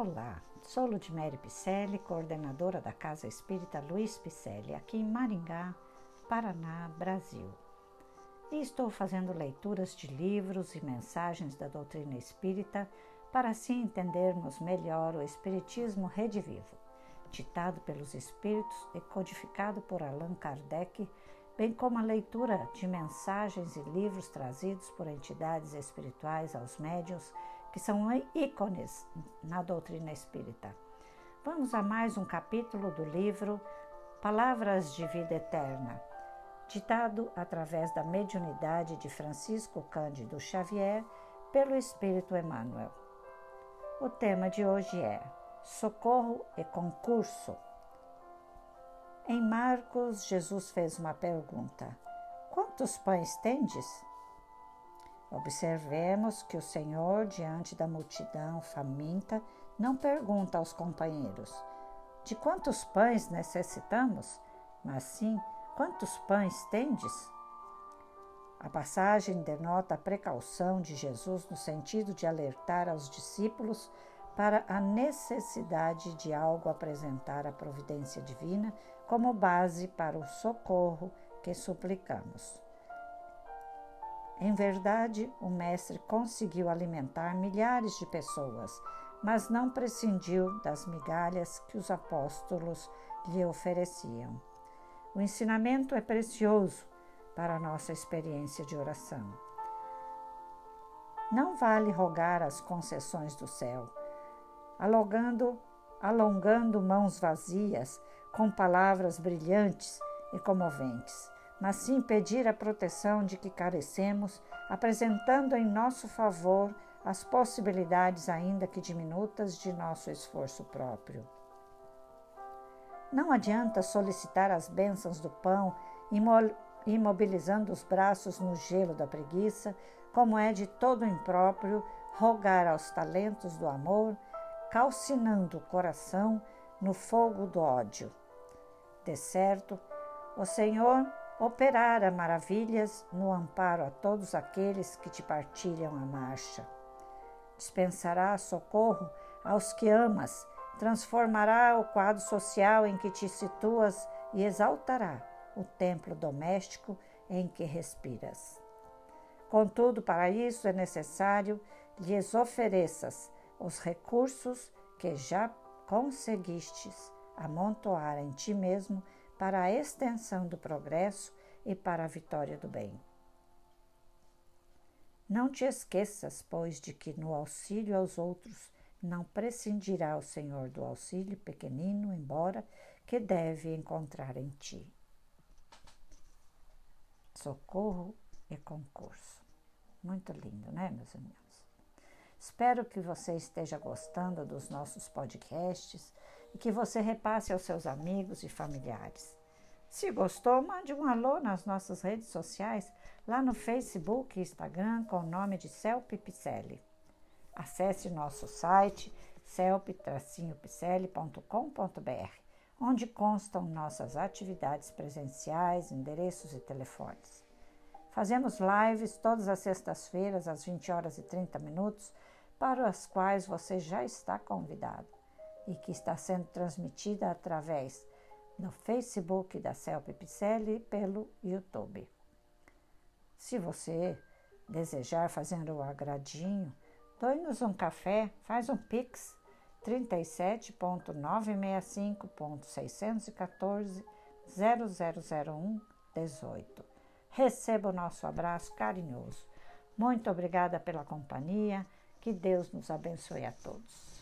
Olá, sou Ludmere Picelli, coordenadora da Casa Espírita Luiz Picelli, aqui em Maringá, Paraná, Brasil. E estou fazendo leituras de livros e mensagens da doutrina espírita para assim entendermos melhor o Espiritismo redivivo, ditado pelos Espíritos e codificado por Allan Kardec, bem como a leitura de mensagens e livros trazidos por entidades espirituais aos médios que são ícones na doutrina espírita. Vamos a mais um capítulo do livro Palavras de Vida Eterna, ditado através da mediunidade de Francisco Cândido Xavier pelo Espírito Emmanuel. O tema de hoje é Socorro e Concurso. Em Marcos, Jesus fez uma pergunta: Quantos pães tendes? Observemos que o Senhor, diante da multidão faminta, não pergunta aos companheiros: De quantos pães necessitamos? Mas sim: Quantos pães tendes? A passagem denota a precaução de Jesus no sentido de alertar aos discípulos para a necessidade de algo apresentar à providência divina como base para o socorro que suplicamos. Em verdade, o Mestre conseguiu alimentar milhares de pessoas, mas não prescindiu das migalhas que os apóstolos lhe ofereciam. O ensinamento é precioso para a nossa experiência de oração. Não vale rogar as concessões do céu, alongando, alongando mãos vazias com palavras brilhantes e comoventes mas sim pedir a proteção de que carecemos, apresentando em nosso favor as possibilidades, ainda que diminutas, de nosso esforço próprio. Não adianta solicitar as bênçãos do pão, imobilizando os braços no gelo da preguiça, como é de todo impróprio rogar aos talentos do amor, calcinando o coração no fogo do ódio. De certo, o Senhor operara maravilhas no amparo a todos aqueles que te partilham a marcha. Dispensará socorro aos que amas, transformará o quadro social em que te situas e exaltará o templo doméstico em que respiras. Contudo, para isso é necessário lhes ofereças os recursos que já conseguistes amontoar em ti mesmo para a extensão do progresso e para a vitória do bem. Não te esqueças, pois, de que no auxílio aos outros não prescindirá o Senhor do auxílio pequenino, embora que deve encontrar em ti. Socorro e concurso. Muito lindo, né, meus amigos? Espero que você esteja gostando dos nossos podcasts e que você repasse aos seus amigos e familiares. Se gostou, mande um alô nas nossas redes sociais, lá no Facebook e Instagram, com o nome de Celpe Picelli. Acesse nosso site celpe-picelli.com.br, onde constam nossas atividades presenciais, endereços e telefones. Fazemos lives todas as sextas-feiras, às 20 horas e 30 minutos, para as quais você já está convidado e que está sendo transmitida através do Facebook da Celpe Picelli e pelo YouTube. Se você desejar fazer o agradinho, doe-nos um café, faz um Pix 37.965.614 0001 Receba o nosso abraço carinhoso. Muito obrigada pela companhia. Que Deus nos abençoe a todos.